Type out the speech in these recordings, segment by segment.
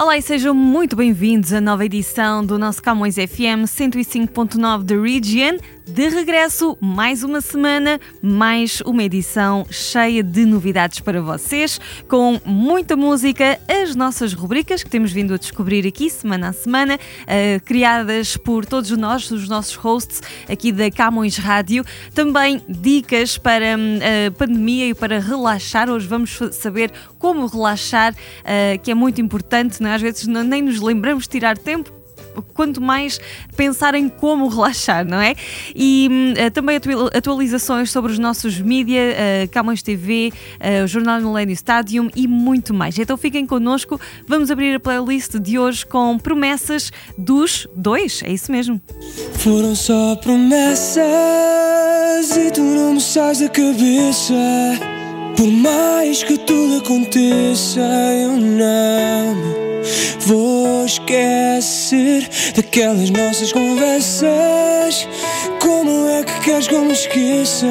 Olá e sejam muito bem-vindos à nova edição do nosso Camões FM 105.9 The Region. De regresso, mais uma semana, mais uma edição cheia de novidades para vocês, com muita música, as nossas rubricas que temos vindo a descobrir aqui semana a semana, uh, criadas por todos nós, os nossos hosts aqui da Camões Rádio. Também dicas para a uh, pandemia e para relaxar. Hoje vamos saber como relaxar, uh, que é muito importante, não é? às vezes não, nem nos lembramos de tirar tempo quanto mais pensar em como relaxar, não é? E uh, também atualizações sobre os nossos mídia, uh, Camões TV, uh, o Jornal Millennium Stadium e muito mais. Então fiquem connosco, vamos abrir a playlist de hoje com promessas dos dois, é isso mesmo. Foram só promessas e tu não me sais da cabeça. Por mais que tudo aconteça, eu não vou esquecer daquelas nossas conversas. Como é que queres que eu me esqueça?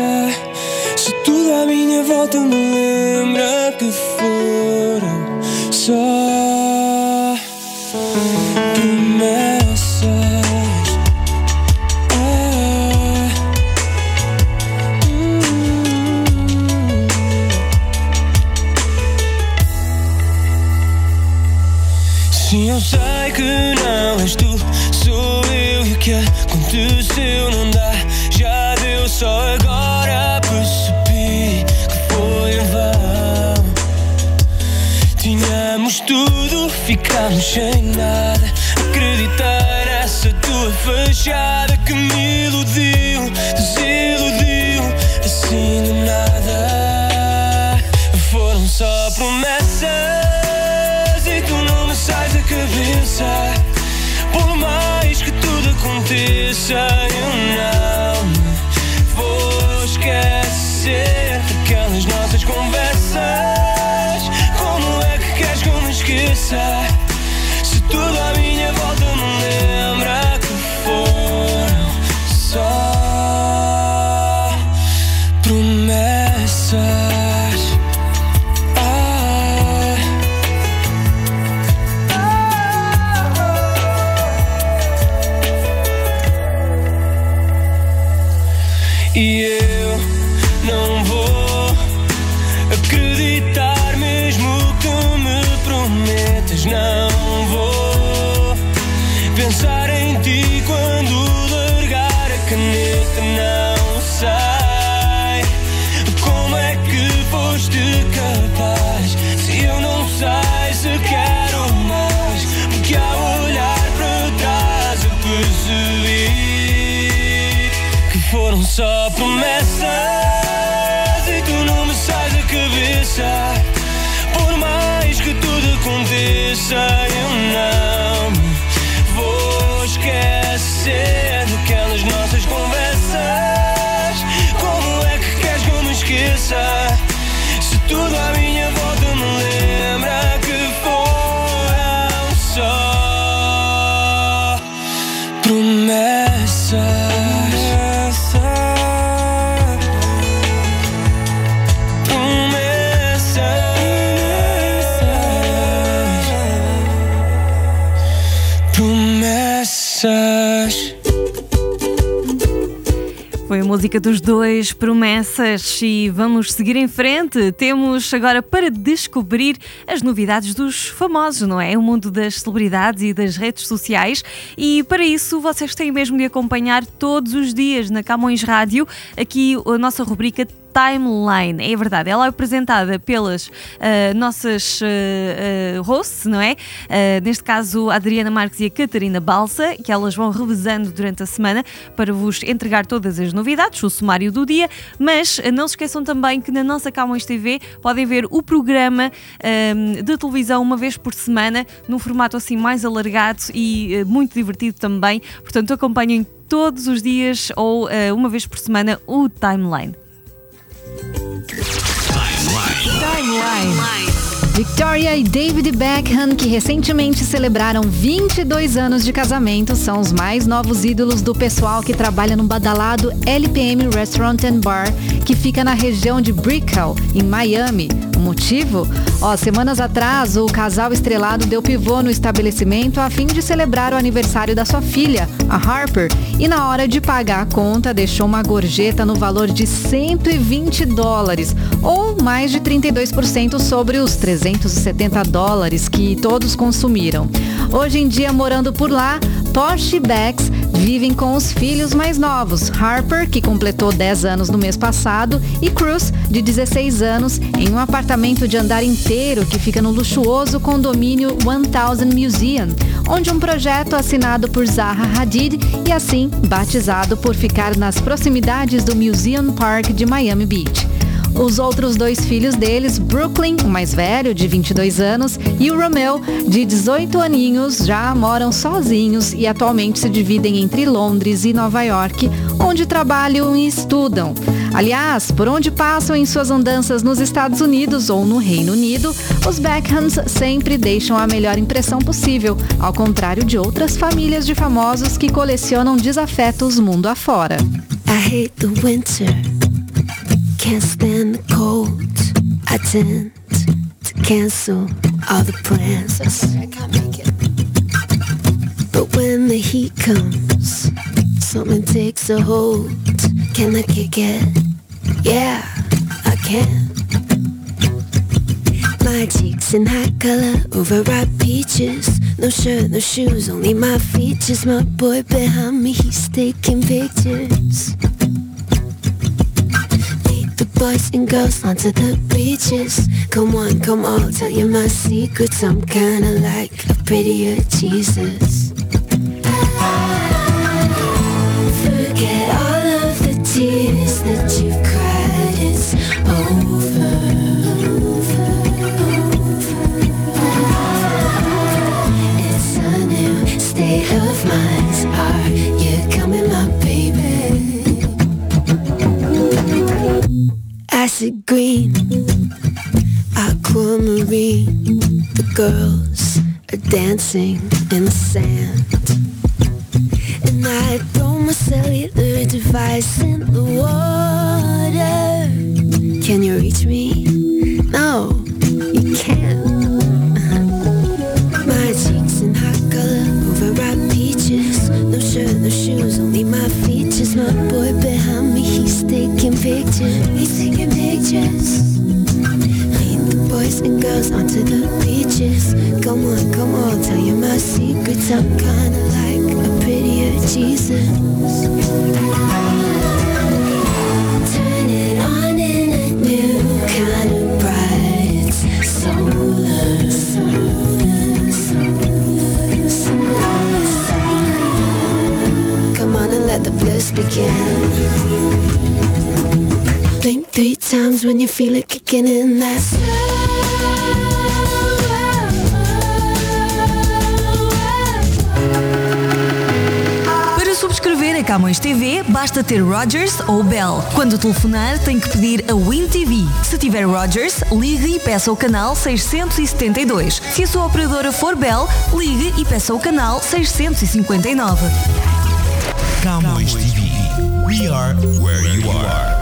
Se tudo à minha volta me lembra que foram só Eu sei que não és tu, sou eu e o que aconteceu não dá. Já deu, só agora percebi que foi em vão. Tínhamos tudo, ficamos sem nada. Acreditar nessa tua fachada que me iludiu, desiludiu, assim de nada. Foram só promessas cabeça. Por mais que tudo aconteça, eu não vou esquecer daquelas nossas conversas. Como é que queres que eu me esqueça? Se tudo à minha volta me lembra que foram só promessas. Música dos dois, promessas, e vamos seguir em frente. Temos agora para descobrir as novidades dos famosos, não é? O mundo das celebridades e das redes sociais. E para isso vocês têm mesmo de acompanhar todos os dias na Camões Rádio, aqui a nossa rubrica Timeline. É verdade, ela é apresentada pelas uh, nossas uh, hosts, não é? neste caso, a Adriana Marques e a Catarina Balsa, que elas vão revezando durante a semana para vos entregar todas as novidades, o sumário do dia, mas não se esqueçam também que na nossa Camões TV podem ver o programa de televisão uma vez por semana, num formato assim mais alargado e muito divertido também. Portanto, acompanhem todos os dias ou uh, uma vez por semana o Timeline. Timeline. Timeline. Victoria e David Beckham, que recentemente celebraram 22 anos de casamento, são os mais novos ídolos do pessoal que trabalha no badalado LPM Restaurant and Bar, que fica na região de Brickell, em Miami. O motivo? Ó, semanas atrás, o casal estrelado deu pivô no estabelecimento a fim de celebrar o aniversário da sua filha, a Harper, e na hora de pagar a conta deixou uma gorjeta no valor de 120 dólares, ou mais de 32% sobre os 370 dólares que todos consumiram. Hoje em dia, morando por lá, Porsche Becks vivem com os filhos mais novos, Harper, que completou 10 anos no mês passado, e Cruz, de 16 anos, em um apartamento de andar inteiro que fica no luxuoso condomínio 1000 Museum, onde um projeto assinado por Zaha Hadid e assim batizado por ficar nas proximidades do Museum Park de Miami Beach. Os outros dois filhos deles, Brooklyn, o mais velho, de 22 anos, e o Romeo, de 18 aninhos, já moram sozinhos e atualmente se dividem entre Londres e Nova York, onde trabalham e estudam. Aliás, por onde passam em suas andanças nos Estados Unidos ou no Reino Unido, os Beckhams sempre deixam a melhor impressão possível, ao contrário de outras famílias de famosos que colecionam desafetos mundo afora. I hate the winter. Can't stand the cold. I tend to cancel all the plans. I swear I can't make it. But when the heat comes, something takes a hold. Can I kick it? Yeah, I can. My cheeks in hot color, overripe peaches. No shirt, no shoes, only my features. My boy behind me, he's taking pictures boys and girls onto the beaches. Come on, come on, tell you my secrets. I'm kinda like a prettier Jesus. Forget all of the tears that you've acid green, aquamarine. The girls are dancing in the sand. And I throw my cellular device in the water. Can you reach me? No, you can't. My cheeks in hot color, overripe peaches. No shirt, no shoes, only my features. My boy behind me, he's taking pictures. He's taking pictures. Lead the boys and girls onto the beaches. Come on, come on, tell you my secrets. I'm kinda like a prettier Jesus. Turn it on in a new kind of bright solar, times when you feel it kicking in. That's Para subscrever a Camões TV, basta ter Rogers ou Bell. Quando telefonar, tem que pedir a Win TV. Se tiver Rogers, ligue e peça o canal 672. Se a sua operadora for Bell, ligue e peça o canal 659. Camões TV. We are where you are.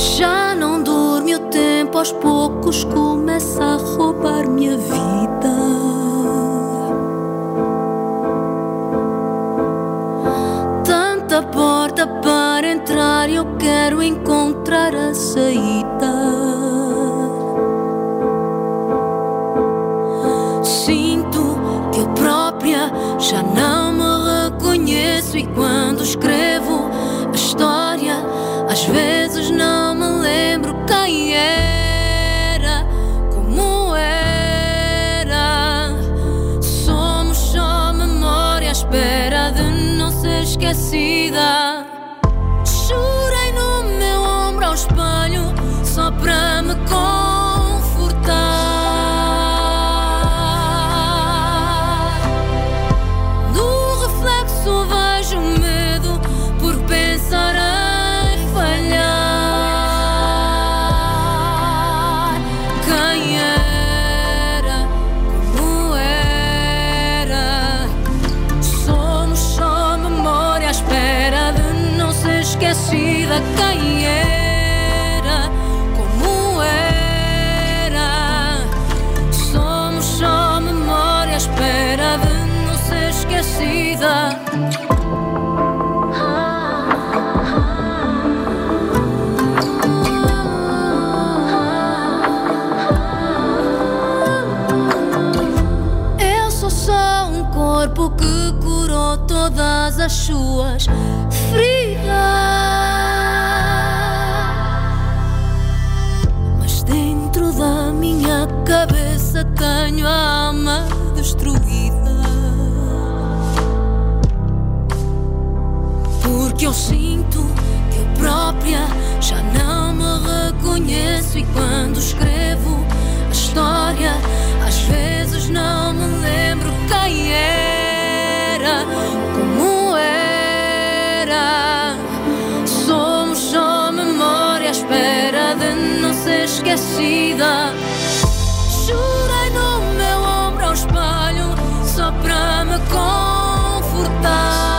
Já não dorme o tempo, aos poucos começa a roubar minha vida. Tanta porta para entrar, eu quero encontrar a saída. Esquecida. As suas feridas. Mas dentro da minha cabeça tenho a alma destruída. Porque eu sinto que eu própria já não me reconheço e quando escrevo a história, às vezes não me lembro quem era, esquecida. Chorei no meu ombro ao espelho só para me confortar.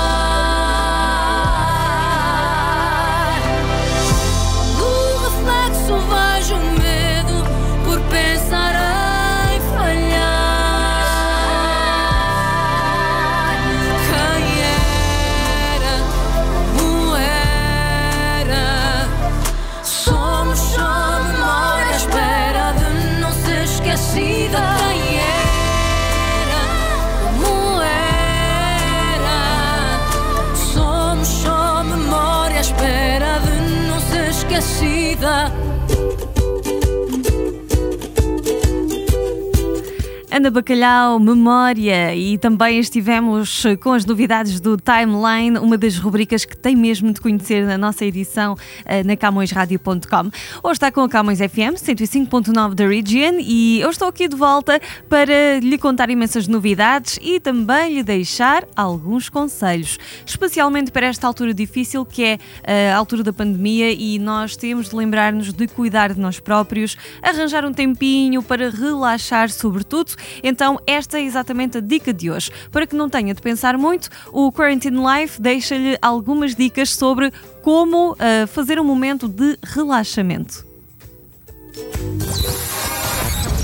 Ana Bacalhau, Memória e também estivemos com as novidades do Timeline, uma das rubricas que tem mesmo de conhecer na nossa edição eh, na CamõesRádio.com. Hoje está com a Camões FM 105.9 da Region e eu estou aqui de volta para lhe contar imensas novidades e também lhe deixar alguns conselhos, especialmente para esta altura difícil que é eh, a altura da pandemia e nós temos de lembrar-nos de cuidar de nós próprios, arranjar um tempinho para relaxar, sobretudo. Então, esta é exatamente a dica de hoje. Para que não tenha de pensar muito, o Quarantine Life deixa-lhe algumas dicas sobre como ah, fazer um momento de relaxamento.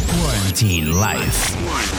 Quarantine Life.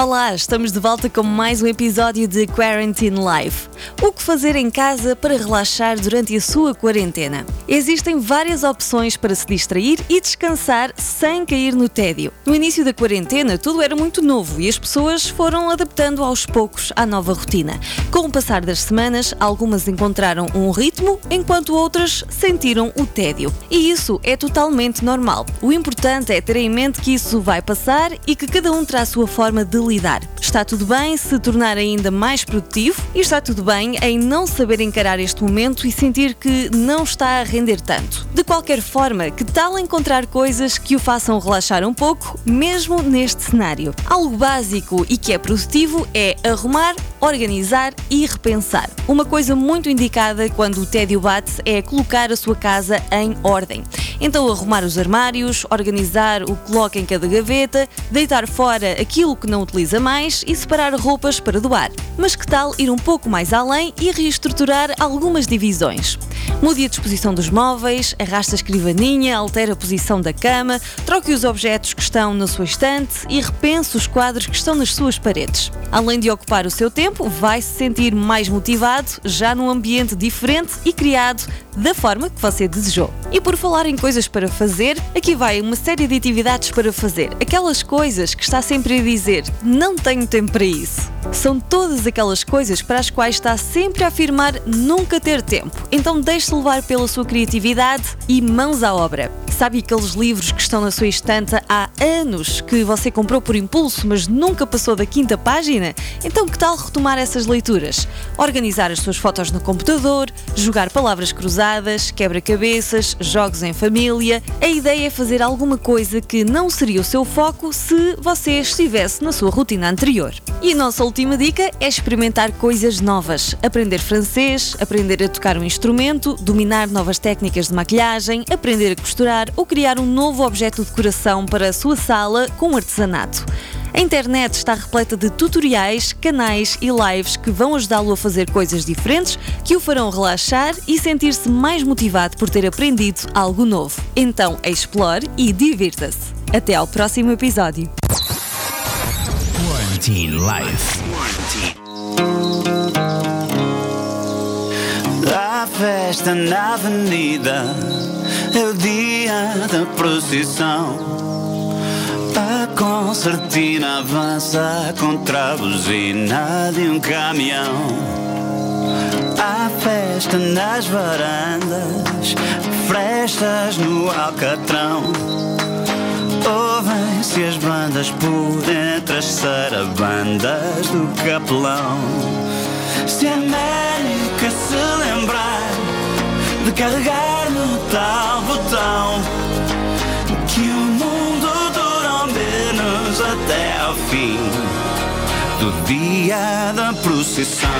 Olá, estamos de volta com mais um episódio de Quarantine Life. O que fazer em casa para relaxar durante a sua quarentena? Existem várias opções para se distrair e descansar sem cair no tédio. No início da quarentena, tudo era muito novo e as pessoas foram adaptando aos poucos à nova rotina. Com o passar das semanas, algumas encontraram um ritmo, enquanto outras sentiram o tédio. E isso é totalmente normal. O importante é ter em mente que isso vai passar e que cada um terá a sua forma de lidar. Está tudo bem se tornar ainda mais produtivo e está tudo bem em não saber encarar este momento e sentir que não está a render tanto. De qualquer forma, que tal encontrar coisas que o façam relaxar um pouco, mesmo neste cenário? Algo básico e que é produtivo é arrumar, organizar e repensar. Uma coisa muito indicada quando o tédio bate é colocar a sua casa em ordem. Então, arrumar os armários, organizar o que coloca em cada gaveta, deitar fora aquilo que não utiliza mais e separar roupas para doar. Mas que tal ir um pouco mais além e reestruturar algumas divisões? Mude a disposição dos móveis, arrasta a escrivaninha, altera a posição da cama, troque os objetos que estão na sua estante e repense os quadros que estão nas suas paredes. Além de ocupar o seu tempo, vai se sentir mais motivado, já num ambiente diferente e criado da forma que você desejou. E por falar em coisas para fazer, aqui vai uma série de atividades para fazer. Aquelas coisas que está sempre a dizer, não tenho tempo para isso. São todas aquelas coisas para as quais está sempre a afirmar nunca ter tempo. Então deixe-se levar pela sua criatividade e mãos à obra. Sabe aqueles livros que estão na sua estante há anos, que você comprou por impulso, mas nunca passou da quinta página? Então, que tal retomar essas leituras? Organizar as suas fotos no computador, jogar palavras cruzadas, quebra-cabeças, jogos em família. A ideia é fazer alguma coisa que não seria o seu foco se você estivesse na sua rotina anterior. E a nossa última dica é experimentar coisas novas. Aprender francês, aprender a tocar um instrumento, dominar novas técnicas de maquilhagem, aprender a costurar ou criar um novo objeto de decoração para a sua sala com artesanato. A internet está repleta de tutoriais, canais e lives que vão ajudá-lo a fazer coisas diferentes que o farão relaxar e sentir-se mais motivado por ter aprendido algo novo. Então, explore e divirta-se. Até ao próximo episódio. Quarantine Life. A festa na avenida é o dia da procissão. A concertina avança contra a buzina de um caminhão. Há festa nas varandas, frestas no alcatrão. Ouvem-se as bandas por entre as sarabandas do capelão. Se a América se lembrar de carregar no tal botão, até ao fim do dia da procissão.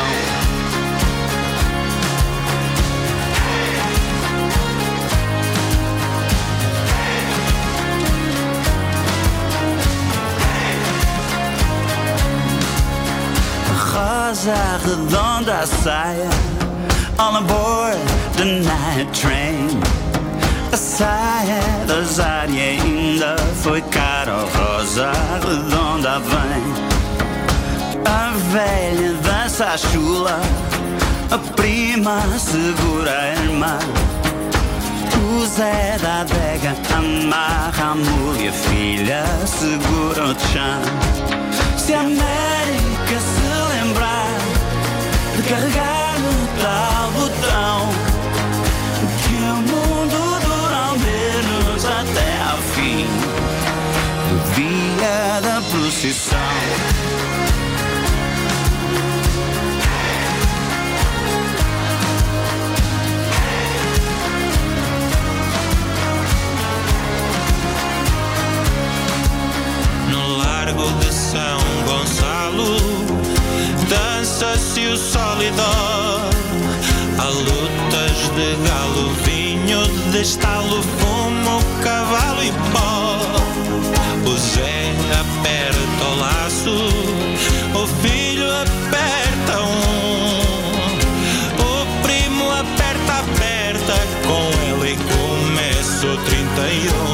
rosa redonda saia All aboard the night train saia da Zari ainda foi cara Rosa redonda vem A velha dança a chula A prima segura a irmã o Zé da adega amarra a mulher e a filha segura o chão. Se a América se lembrar de carregar da procissão. No largo de São Gonçalo Dança-se o solidor Há lutas de galo, vinho de estalo Fumo, cavalo e pó aperta o laço O filho aperta um. O primo aperta, aperta Com ele começa o 31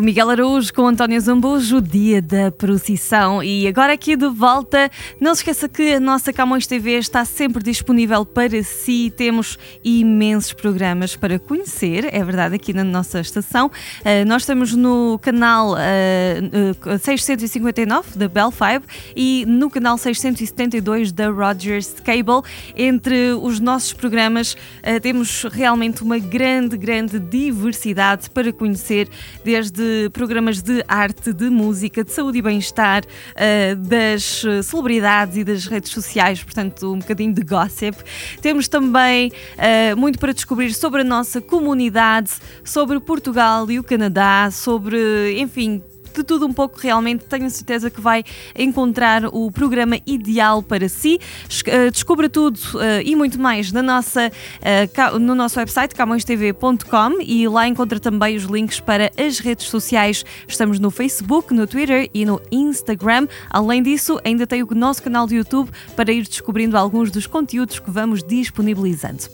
o Miguel Araújo com António Zambujo, dia da procissão. E agora aqui de volta, não se esqueça que a nossa Camões TV está sempre disponível para si. Temos imensos programas para conhecer, é verdade, aqui na nossa estação. Uh, nós estamos no canal uh, uh, 659 da Bell 5 e no canal 672 da Rogers Cable. Entre os nossos programas, uh, temos realmente uma grande, grande diversidade para conhecer desde programas de arte, de música, de saúde e bem-estar, uh, das celebridades e das redes sociais, portanto, um bocadinho de gossip. Temos também uh, muito para descobrir sobre a nossa comunidade, sobre Portugal e o Canadá, sobre, enfim, de tudo um pouco, realmente tenho certeza que vai encontrar o programa ideal para si. Eh, descubra tudo uh, e muito mais na nossa, uh, no nosso website camõestv.com e lá encontra também os links para as redes sociais. Estamos no Facebook, no Twitter e no Instagram. Além disso, ainda tem o nosso canal de YouTube para ir descobrindo alguns dos conteúdos que vamos disponibilizando.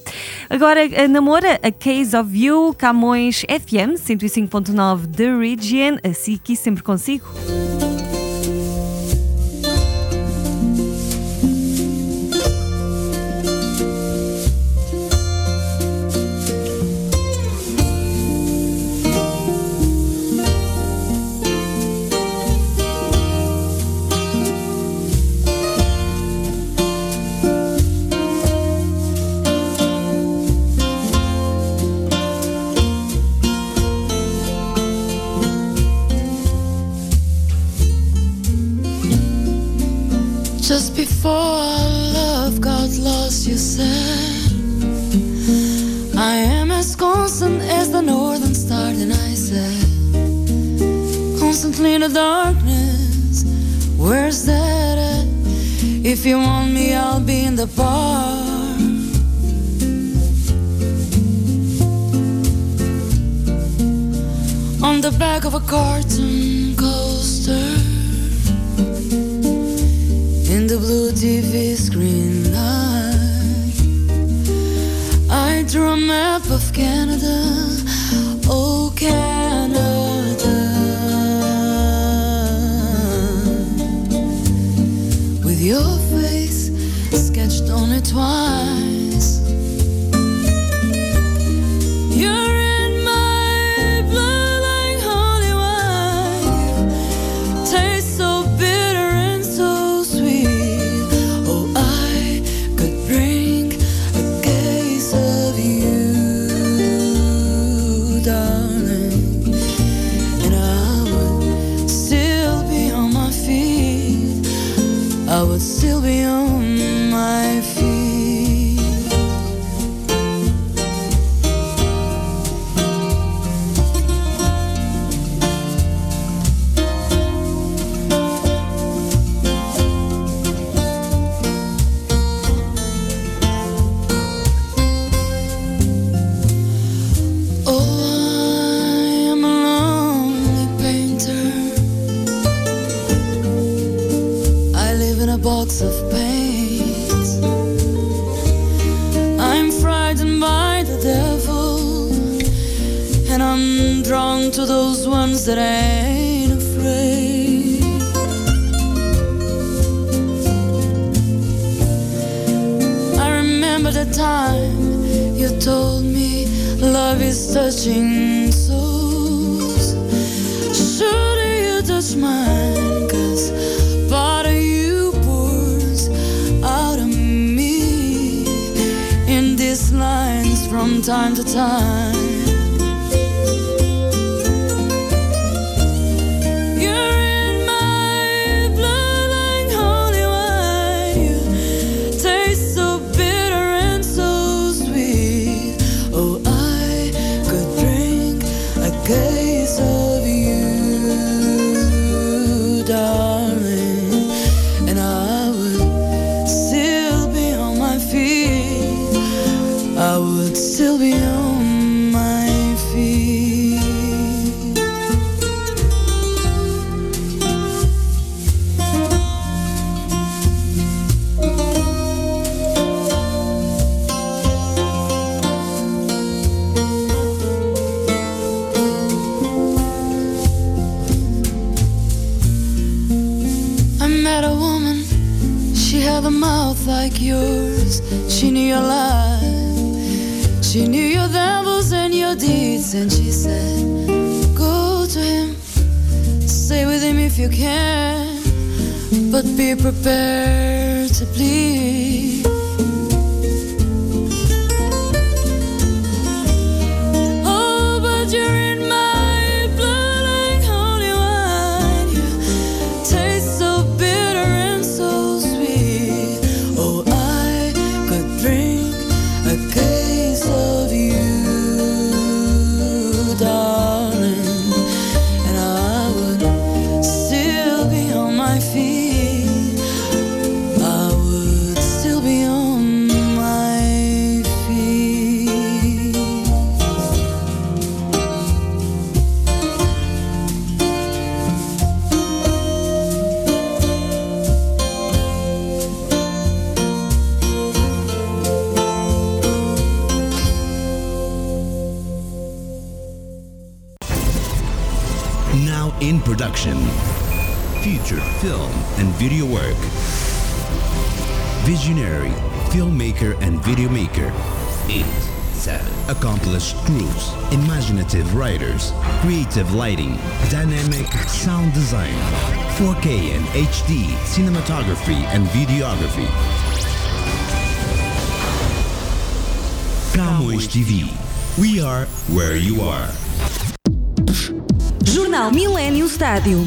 Agora, a namora A Case of You, Camões FM 105.9 The Region, assim que sempre consigo. Constant as the northern star. And I said, Constantly in the darkness, where's that at? If you want me, I'll be in the bar. On the back of a cartoon coaster in the blue TV screen Drew a map of Canada, oh Canada, with your face sketched on it twice. Touching souls. Should you touch mine? Cause part of you pours out of me in these lines from time to time. Visionary filmmaker and video maker. 8. 7. Accomplished crews, imaginative writers, creative lighting, dynamic sound design, 4K and HD cinematography and videography. Camões TV. We are where you are. Jornal Millennium Stadium.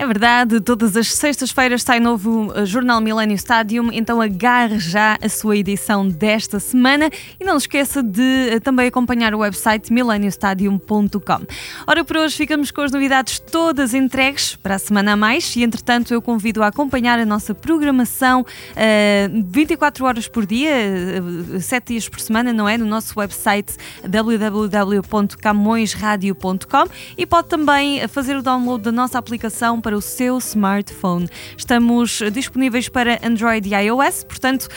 É verdade, todas as sextas-feiras sai novo uh, Jornal Millennium Stadium, então agarre já a sua edição desta semana e não esqueça de uh, também acompanhar o website millenniumstadium.com. Ora, por hoje ficamos com as novidades todas entregues para a semana a mais e, entretanto, eu convido a acompanhar a nossa programação uh, 24 horas por dia, uh, 7 dias por semana, não é? No nosso website www.camõesradio.com e pode também fazer o download da nossa aplicação para o seu smartphone. Estamos disponíveis para Android e iOS, portanto,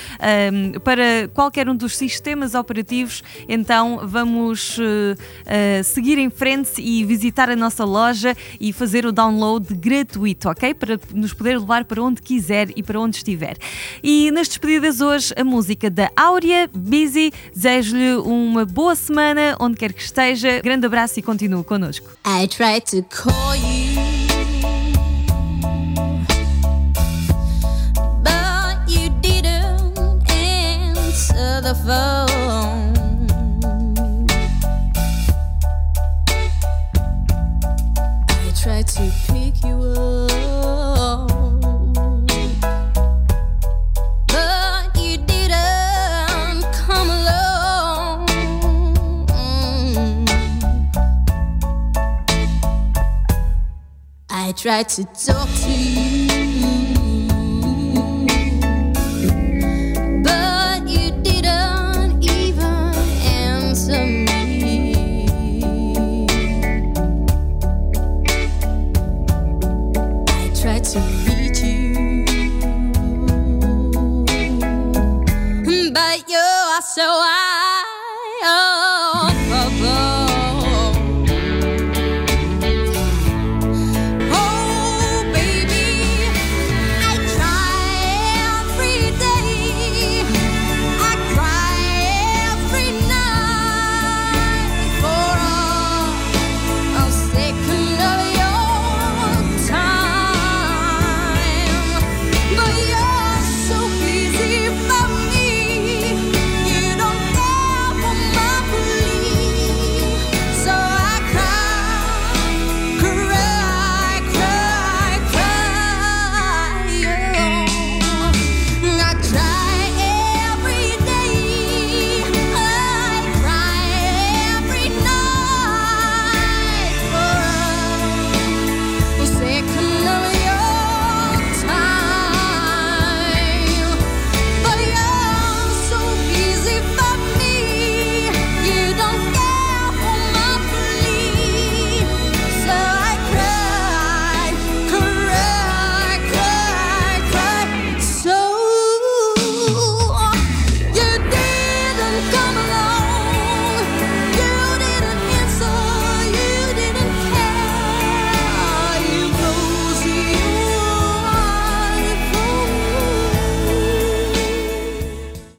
um, para qualquer um dos sistemas operativos, então vamos uh, uh, seguir em frente e visitar a nossa loja e fazer o download gratuito, ok? Para nos poder levar para onde quiser e para onde estiver. E nas despedidas hoje, a música da Áurea, Busy. Desejo-lhe uma boa semana, onde quer que esteja. Grande abraço e continue connosco. I to call you, phone. I tried to pick you up, but you didn't come along. I tried to talk to you,